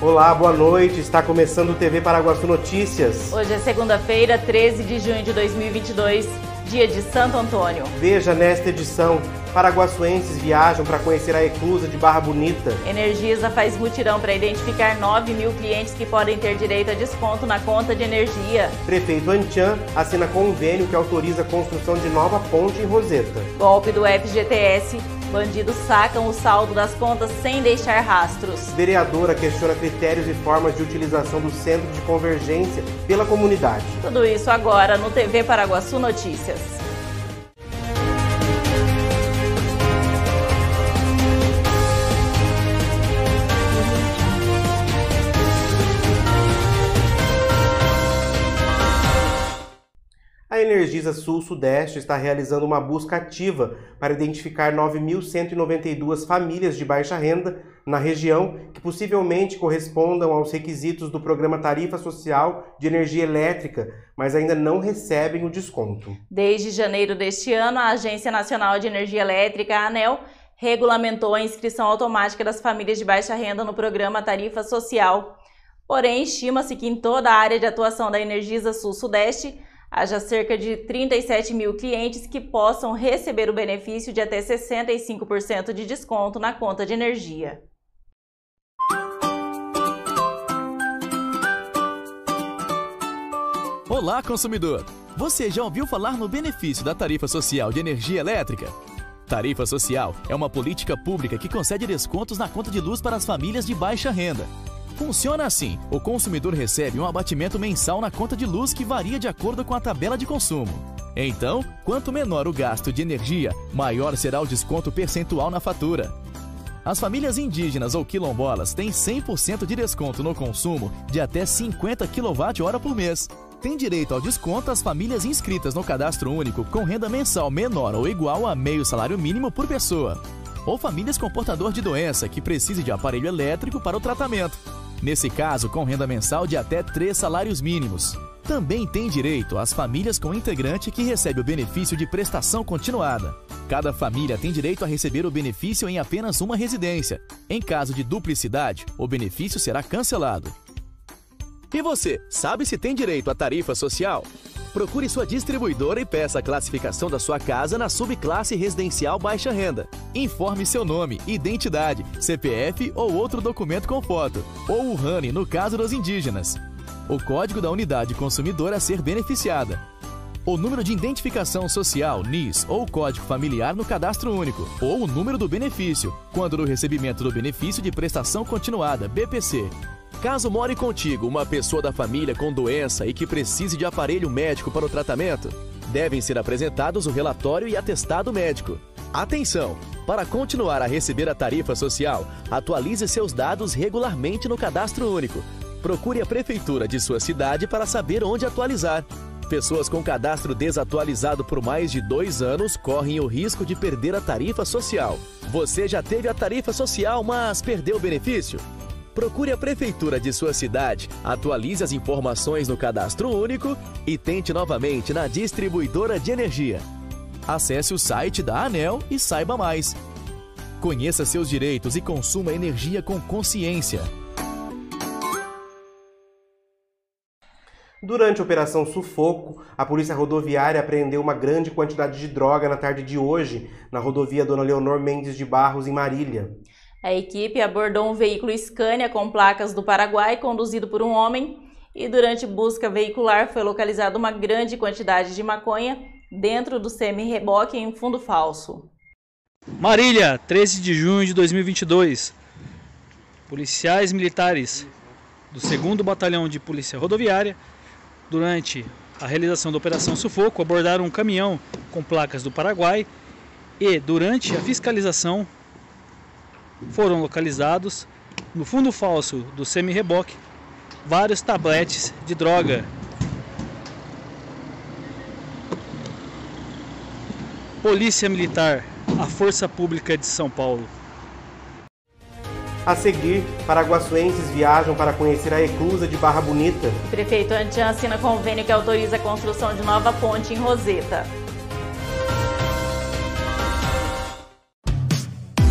Olá, boa noite. Está começando o TV Paraguaçu Notícias. Hoje é segunda-feira, 13 de junho de 2022, dia de Santo Antônio. Veja nesta edição: paraguaçuenses viajam para conhecer a eclusa de Barra Bonita. Energisa faz mutirão para identificar 9 mil clientes que podem ter direito a desconto na conta de energia. Prefeito Antian assina convênio que autoriza a construção de nova ponte em Roseta. Golpe do FGTS Bandidos sacam o saldo das contas sem deixar rastros. Vereadora questiona critérios e formas de utilização do Centro de Convergência pela comunidade. Tudo isso agora no TV Paraguaçu Notícias. Energisa Sul-Sudeste está realizando uma busca ativa para identificar 9.192 famílias de baixa renda na região que possivelmente correspondam aos requisitos do programa Tarifa Social de Energia Elétrica, mas ainda não recebem o desconto. Desde janeiro deste ano, a Agência Nacional de Energia Elétrica, a ANEL, regulamentou a inscrição automática das famílias de baixa renda no programa Tarifa Social. Porém, estima-se que em toda a área de atuação da Energisa Sul-Sudeste, haja cerca de 37 mil clientes que possam receber o benefício de até 65% de desconto na conta de energia. Olá, consumidor! Você já ouviu falar no benefício da tarifa social de energia elétrica? Tarifa social é uma política pública que concede descontos na conta de luz para as famílias de baixa renda. Funciona assim: o consumidor recebe um abatimento mensal na conta de luz que varia de acordo com a tabela de consumo. Então, quanto menor o gasto de energia, maior será o desconto percentual na fatura. As famílias indígenas ou quilombolas têm 100% de desconto no consumo de até 50 kWh por mês. Tem direito ao desconto as famílias inscritas no cadastro único com renda mensal menor ou igual a meio salário mínimo por pessoa. Ou famílias com portador de doença que precise de aparelho elétrico para o tratamento. Nesse caso, com renda mensal de até três salários mínimos. Também tem direito as famílias com integrante que recebe o benefício de prestação continuada. Cada família tem direito a receber o benefício em apenas uma residência. Em caso de duplicidade, o benefício será cancelado. E você, sabe se tem direito à tarifa social? Procure sua distribuidora e peça a classificação da sua casa na subclasse residencial baixa renda. Informe seu nome, identidade, CPF ou outro documento com foto, ou o RANI no caso dos indígenas. O código da unidade consumidora a ser beneficiada. O número de identificação social, NIS, ou código familiar no cadastro único, ou o número do benefício, quando no recebimento do benefício de prestação continuada, BPC. Caso more contigo uma pessoa da família com doença e que precise de aparelho médico para o tratamento, devem ser apresentados o relatório e atestado médico. Atenção! Para continuar a receber a tarifa social, atualize seus dados regularmente no cadastro único. Procure a prefeitura de sua cidade para saber onde atualizar. Pessoas com cadastro desatualizado por mais de dois anos correm o risco de perder a tarifa social. Você já teve a tarifa social, mas perdeu o benefício? Procure a prefeitura de sua cidade, atualize as informações no cadastro único e tente novamente na distribuidora de energia. Acesse o site da ANEL e saiba mais. Conheça seus direitos e consuma energia com consciência. Durante a Operação Sufoco, a Polícia Rodoviária apreendeu uma grande quantidade de droga na tarde de hoje, na rodovia Dona Leonor Mendes de Barros, em Marília. A equipe abordou um veículo Scania com placas do Paraguai conduzido por um homem e durante busca veicular foi localizada uma grande quantidade de maconha dentro do semi-reboque em fundo falso. Marília, 13 de junho de 2022. Policiais militares do 2 Batalhão de Polícia Rodoviária, durante a realização da Operação Sufoco, abordaram um caminhão com placas do Paraguai e, durante a fiscalização, foram localizados no fundo falso do semi-reboque vários tabletes de droga. Polícia Militar, a Força Pública de São Paulo. A seguir, paraguaçuenses viajam para conhecer a eclusa de Barra Bonita. O prefeito Antian assina convênio que autoriza a construção de nova ponte em Roseta.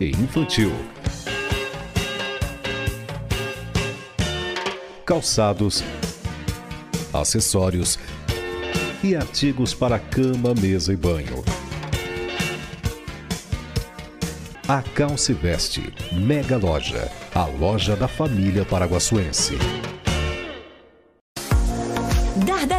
e infantil. Calçados, acessórios e artigos para cama, mesa e banho. A Calce Veste, Mega Loja, a loja da família paraguaçuense.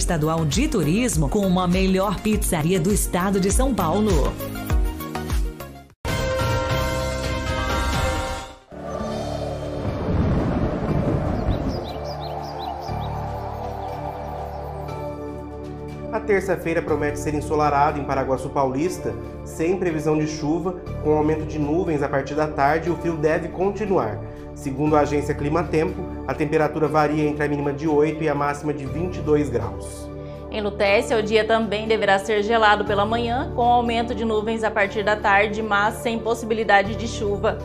Estadual de Turismo como a melhor pizzaria do estado de São Paulo. A terça-feira promete ser ensolarada em Paraguaçu Paulista, sem previsão de chuva, com aumento de nuvens a partir da tarde o frio deve continuar. Segundo a agência Clima Tempo, a temperatura varia entre a mínima de 8 e a máxima de 22 graus. Em Lutécia, o dia também deverá ser gelado pela manhã, com aumento de nuvens a partir da tarde, mas sem possibilidade de chuva.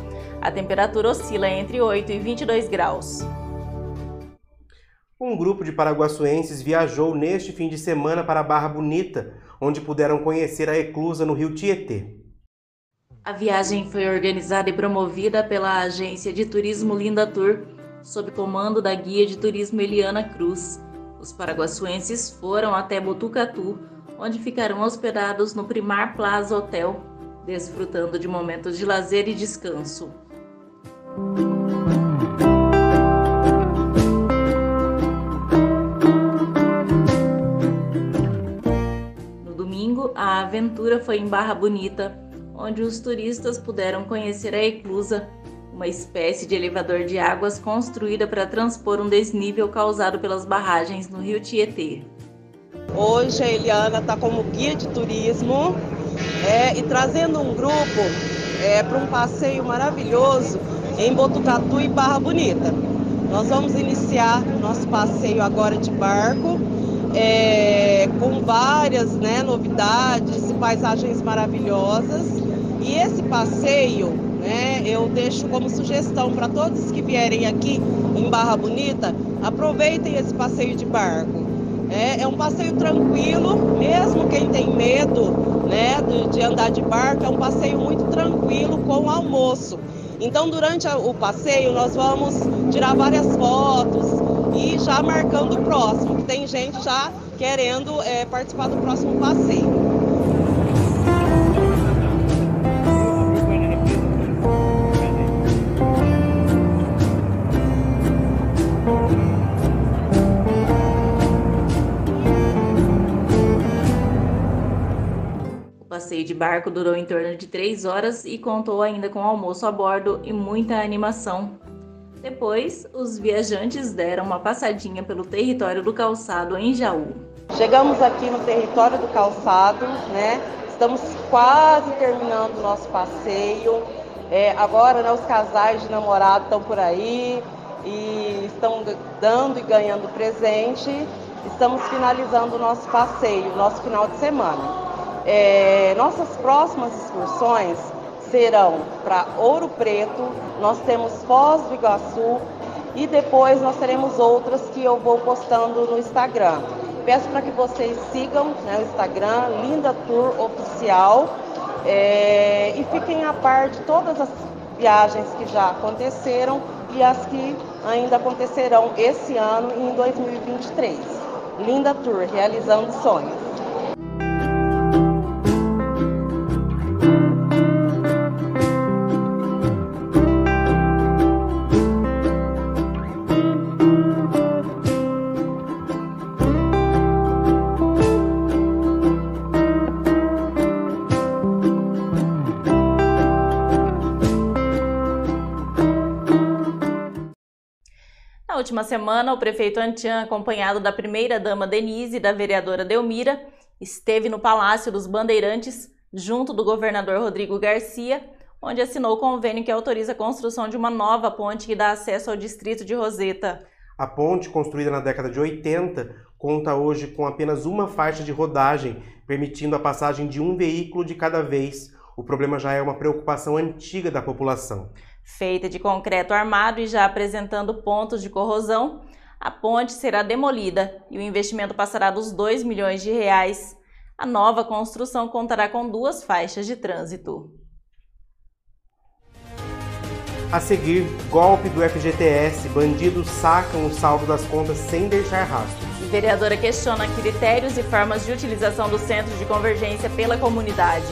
A temperatura oscila entre 8 e 22 graus. Um grupo de paraguaçuenses viajou neste fim de semana para Barra Bonita, onde puderam conhecer a eclusa no rio Tietê. A viagem foi organizada e promovida pela agência de turismo Linda Tour, sob comando da guia de turismo Eliana Cruz. Os paraguaçuenses foram até Botucatu, onde ficaram hospedados no Primar Plaza Hotel, desfrutando de momentos de lazer e descanso. No domingo, a aventura foi em Barra Bonita, onde os turistas puderam conhecer a Eclusa, uma espécie de elevador de águas construída para transpor um desnível causado pelas barragens no rio Tietê. Hoje a Eliana está como guia de turismo é, e trazendo um grupo é, para um passeio maravilhoso em Botucatu e Barra Bonita. Nós vamos iniciar nosso passeio agora de barco, é, com várias né, novidades paisagens maravilhosas. E esse passeio né, eu deixo como sugestão para todos que vierem aqui em Barra Bonita, aproveitem esse passeio de barco. É, é um passeio tranquilo, mesmo quem tem medo né, de, de andar de barco, é um passeio muito tranquilo com almoço. Então, durante o passeio, nós vamos tirar várias fotos e já marcando o próximo, que tem gente já querendo é, participar do próximo passeio. Passeio de barco durou em torno de três horas e contou ainda com almoço a bordo e muita animação. Depois, os viajantes deram uma passadinha pelo território do calçado em Jaú. Chegamos aqui no território do calçado, né? Estamos quase terminando o nosso passeio. É, agora, né, os casais de namorado estão por aí e estão dando e ganhando presente. Estamos finalizando o nosso passeio, nosso final de semana. É, nossas próximas excursões serão para Ouro Preto, nós temos Foz do Iguaçu e depois nós teremos outras que eu vou postando no Instagram. Peço para que vocês sigam né, o Instagram, Linda Tour Oficial, é, e fiquem a par de todas as viagens que já aconteceram e as que ainda acontecerão esse ano e em 2023. Linda Tour, realizando sonhos. Última semana, o prefeito Antian, acompanhado da primeira-dama Denise e da vereadora Delmira, esteve no Palácio dos Bandeirantes, junto do governador Rodrigo Garcia, onde assinou o convênio que autoriza a construção de uma nova ponte que dá acesso ao distrito de Roseta. A ponte, construída na década de 80, conta hoje com apenas uma faixa de rodagem, permitindo a passagem de um veículo de cada vez. O problema já é uma preocupação antiga da população. Feita de concreto armado e já apresentando pontos de corrosão, a ponte será demolida e o investimento passará dos 2 milhões de reais. A nova construção contará com duas faixas de trânsito. A seguir, golpe do FGTS. Bandidos sacam o saldo das contas sem deixar rastros. Vereadora questiona critérios e formas de utilização do Centro de Convergência pela comunidade.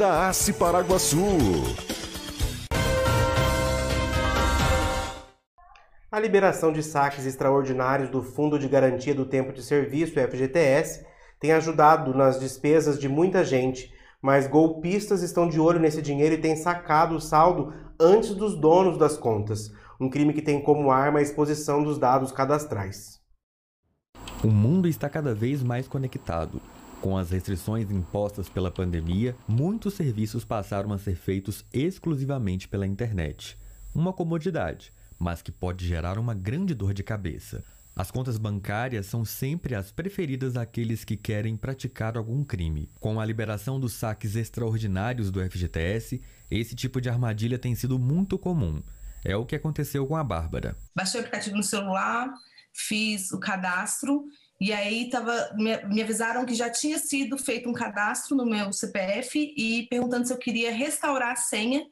da Ace Paraguaçu. A liberação de saques extraordinários do Fundo de Garantia do Tempo de Serviço, FGTS, tem ajudado nas despesas de muita gente, mas golpistas estão de olho nesse dinheiro e têm sacado o saldo antes dos donos das contas, um crime que tem como arma a exposição dos dados cadastrais. O mundo está cada vez mais conectado. Com as restrições impostas pela pandemia, muitos serviços passaram a ser feitos exclusivamente pela internet. Uma comodidade, mas que pode gerar uma grande dor de cabeça. As contas bancárias são sempre as preferidas daqueles que querem praticar algum crime. Com a liberação dos saques extraordinários do FGTS, esse tipo de armadilha tem sido muito comum. É o que aconteceu com a Bárbara. Baixei o aplicativo no celular, fiz o cadastro e aí tava, me, me, avisaram que já tinha sido feito um cadastro no meu CPF e perguntando se eu queria restaurar a senha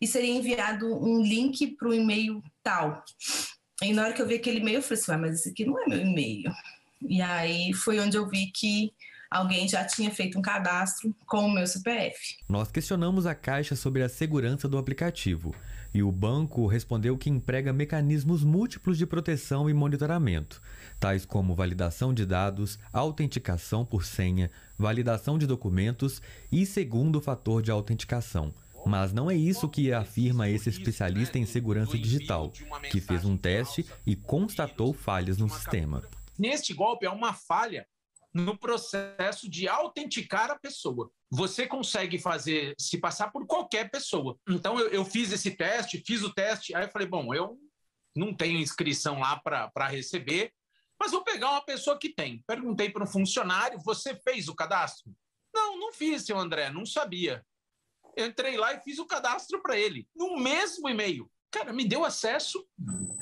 e seria enviado um link para o e-mail tal. E na hora que eu vi aquele e-mail, eu falei assim, mas esse aqui não é meu e-mail. E aí foi onde eu vi que alguém já tinha feito um cadastro com o meu CPF. Nós questionamos a Caixa sobre a segurança do aplicativo e o banco respondeu que emprega mecanismos múltiplos de proteção e monitoramento, tais como validação de dados, autenticação por senha, validação de documentos e segundo fator de autenticação. Mas não é isso que afirma esse especialista em segurança digital, que fez um teste e constatou falhas no sistema. Neste golpe, é uma falha no processo de autenticar a pessoa. Você consegue fazer, se passar por qualquer pessoa. Então, eu, eu fiz esse teste, fiz o teste, aí eu falei, bom, eu não tenho inscrição lá para receber, mas vou pegar uma pessoa que tem. Perguntei para um funcionário, você fez o cadastro? Não, não fiz, seu André, não sabia eu entrei lá e fiz o cadastro para ele, no mesmo e-mail. Cara, me deu acesso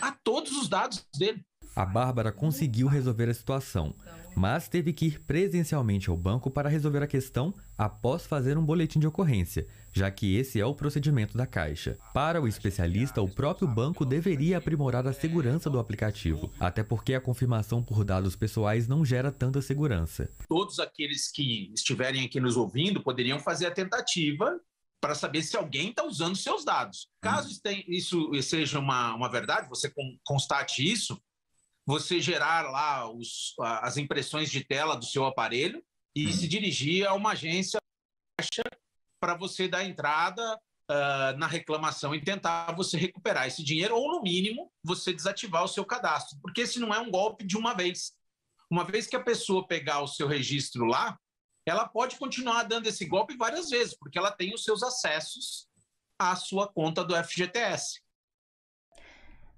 a todos os dados dele. A Bárbara conseguiu resolver a situação, mas teve que ir presencialmente ao banco para resolver a questão após fazer um boletim de ocorrência, já que esse é o procedimento da Caixa. Para o especialista, o próprio banco deveria aprimorar a segurança do aplicativo, até porque a confirmação por dados pessoais não gera tanta segurança. Todos aqueles que estiverem aqui nos ouvindo poderiam fazer a tentativa para saber se alguém está usando seus dados. Caso uhum. isso seja uma, uma verdade, você constate isso, você gerar lá os, as impressões de tela do seu aparelho e uhum. se dirigir a uma agência para você dar entrada uh, na reclamação e tentar você recuperar esse dinheiro ou, no mínimo, você desativar o seu cadastro, porque esse não é um golpe de uma vez. Uma vez que a pessoa pegar o seu registro lá, ela pode continuar dando esse golpe várias vezes, porque ela tem os seus acessos à sua conta do FGTS.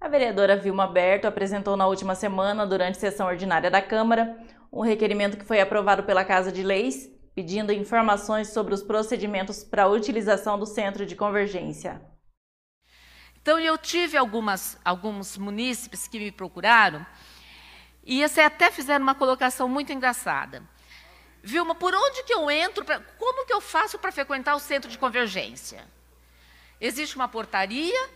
A vereadora Vilma Berto apresentou na última semana, durante sessão ordinária da Câmara, um requerimento que foi aprovado pela Casa de Leis, pedindo informações sobre os procedimentos para a utilização do centro de convergência. Então, eu tive algumas, alguns munícipes que me procuraram e até fizeram uma colocação muito engraçada. Vilma, por onde que eu entro? Pra, como que eu faço para frequentar o centro de convergência? Existe uma portaria,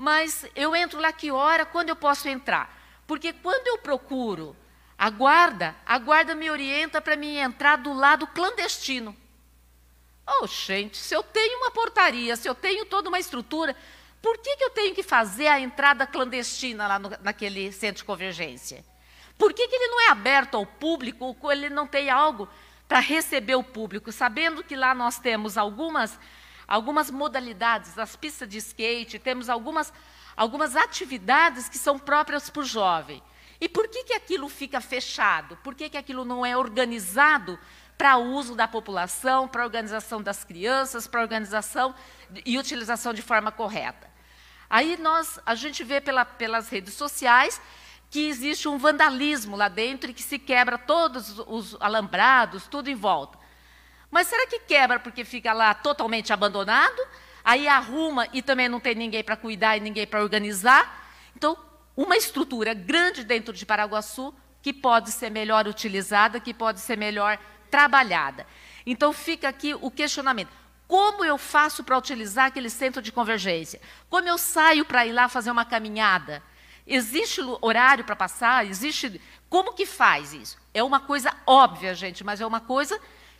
mas eu entro lá que hora, quando eu posso entrar? Porque quando eu procuro a guarda, a guarda me orienta para mim entrar do lado clandestino. Oh, gente, se eu tenho uma portaria, se eu tenho toda uma estrutura, por que, que eu tenho que fazer a entrada clandestina lá no, naquele centro de convergência? Por que, que ele não é aberto ao público, ou ele não tem algo para receber o público, sabendo que lá nós temos algumas, algumas modalidades, as pistas de skate, temos algumas, algumas atividades que são próprias para o jovem. E por que, que aquilo fica fechado? Por que, que aquilo não é organizado para uso da população, para organização das crianças, para organização e utilização de forma correta? Aí nós, a gente vê pela, pelas redes sociais que existe um vandalismo lá dentro e que se quebra todos os alambrados, tudo em volta. Mas será que quebra porque fica lá totalmente abandonado? Aí arruma e também não tem ninguém para cuidar e ninguém para organizar? Então, uma estrutura grande dentro de Paraguaçu que pode ser melhor utilizada, que pode ser melhor trabalhada. Então, fica aqui o questionamento. Como eu faço para utilizar aquele centro de convergência? Como eu saio para ir lá fazer uma caminhada? Existe horário para passar? Existe. Como que faz isso? É uma coisa óbvia, gente, mas é uma coisa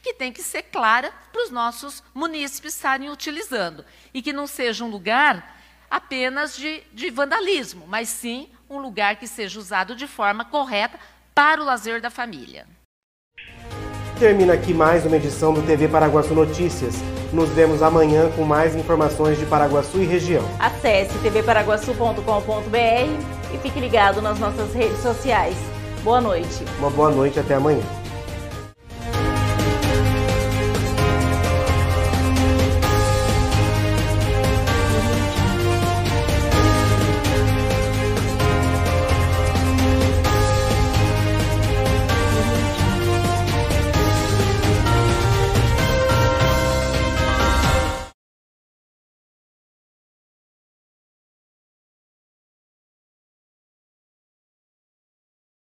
que tem que ser clara para os nossos munícipes estarem utilizando. E que não seja um lugar apenas de, de vandalismo, mas sim um lugar que seja usado de forma correta para o lazer da família. Termina aqui mais uma edição do TV Paraguaçu Notícias. Nos vemos amanhã com mais informações de Paraguaçu e região. Acesse tvparaguaçu.com.br e fique ligado nas nossas redes sociais. Boa noite. Uma boa noite até amanhã.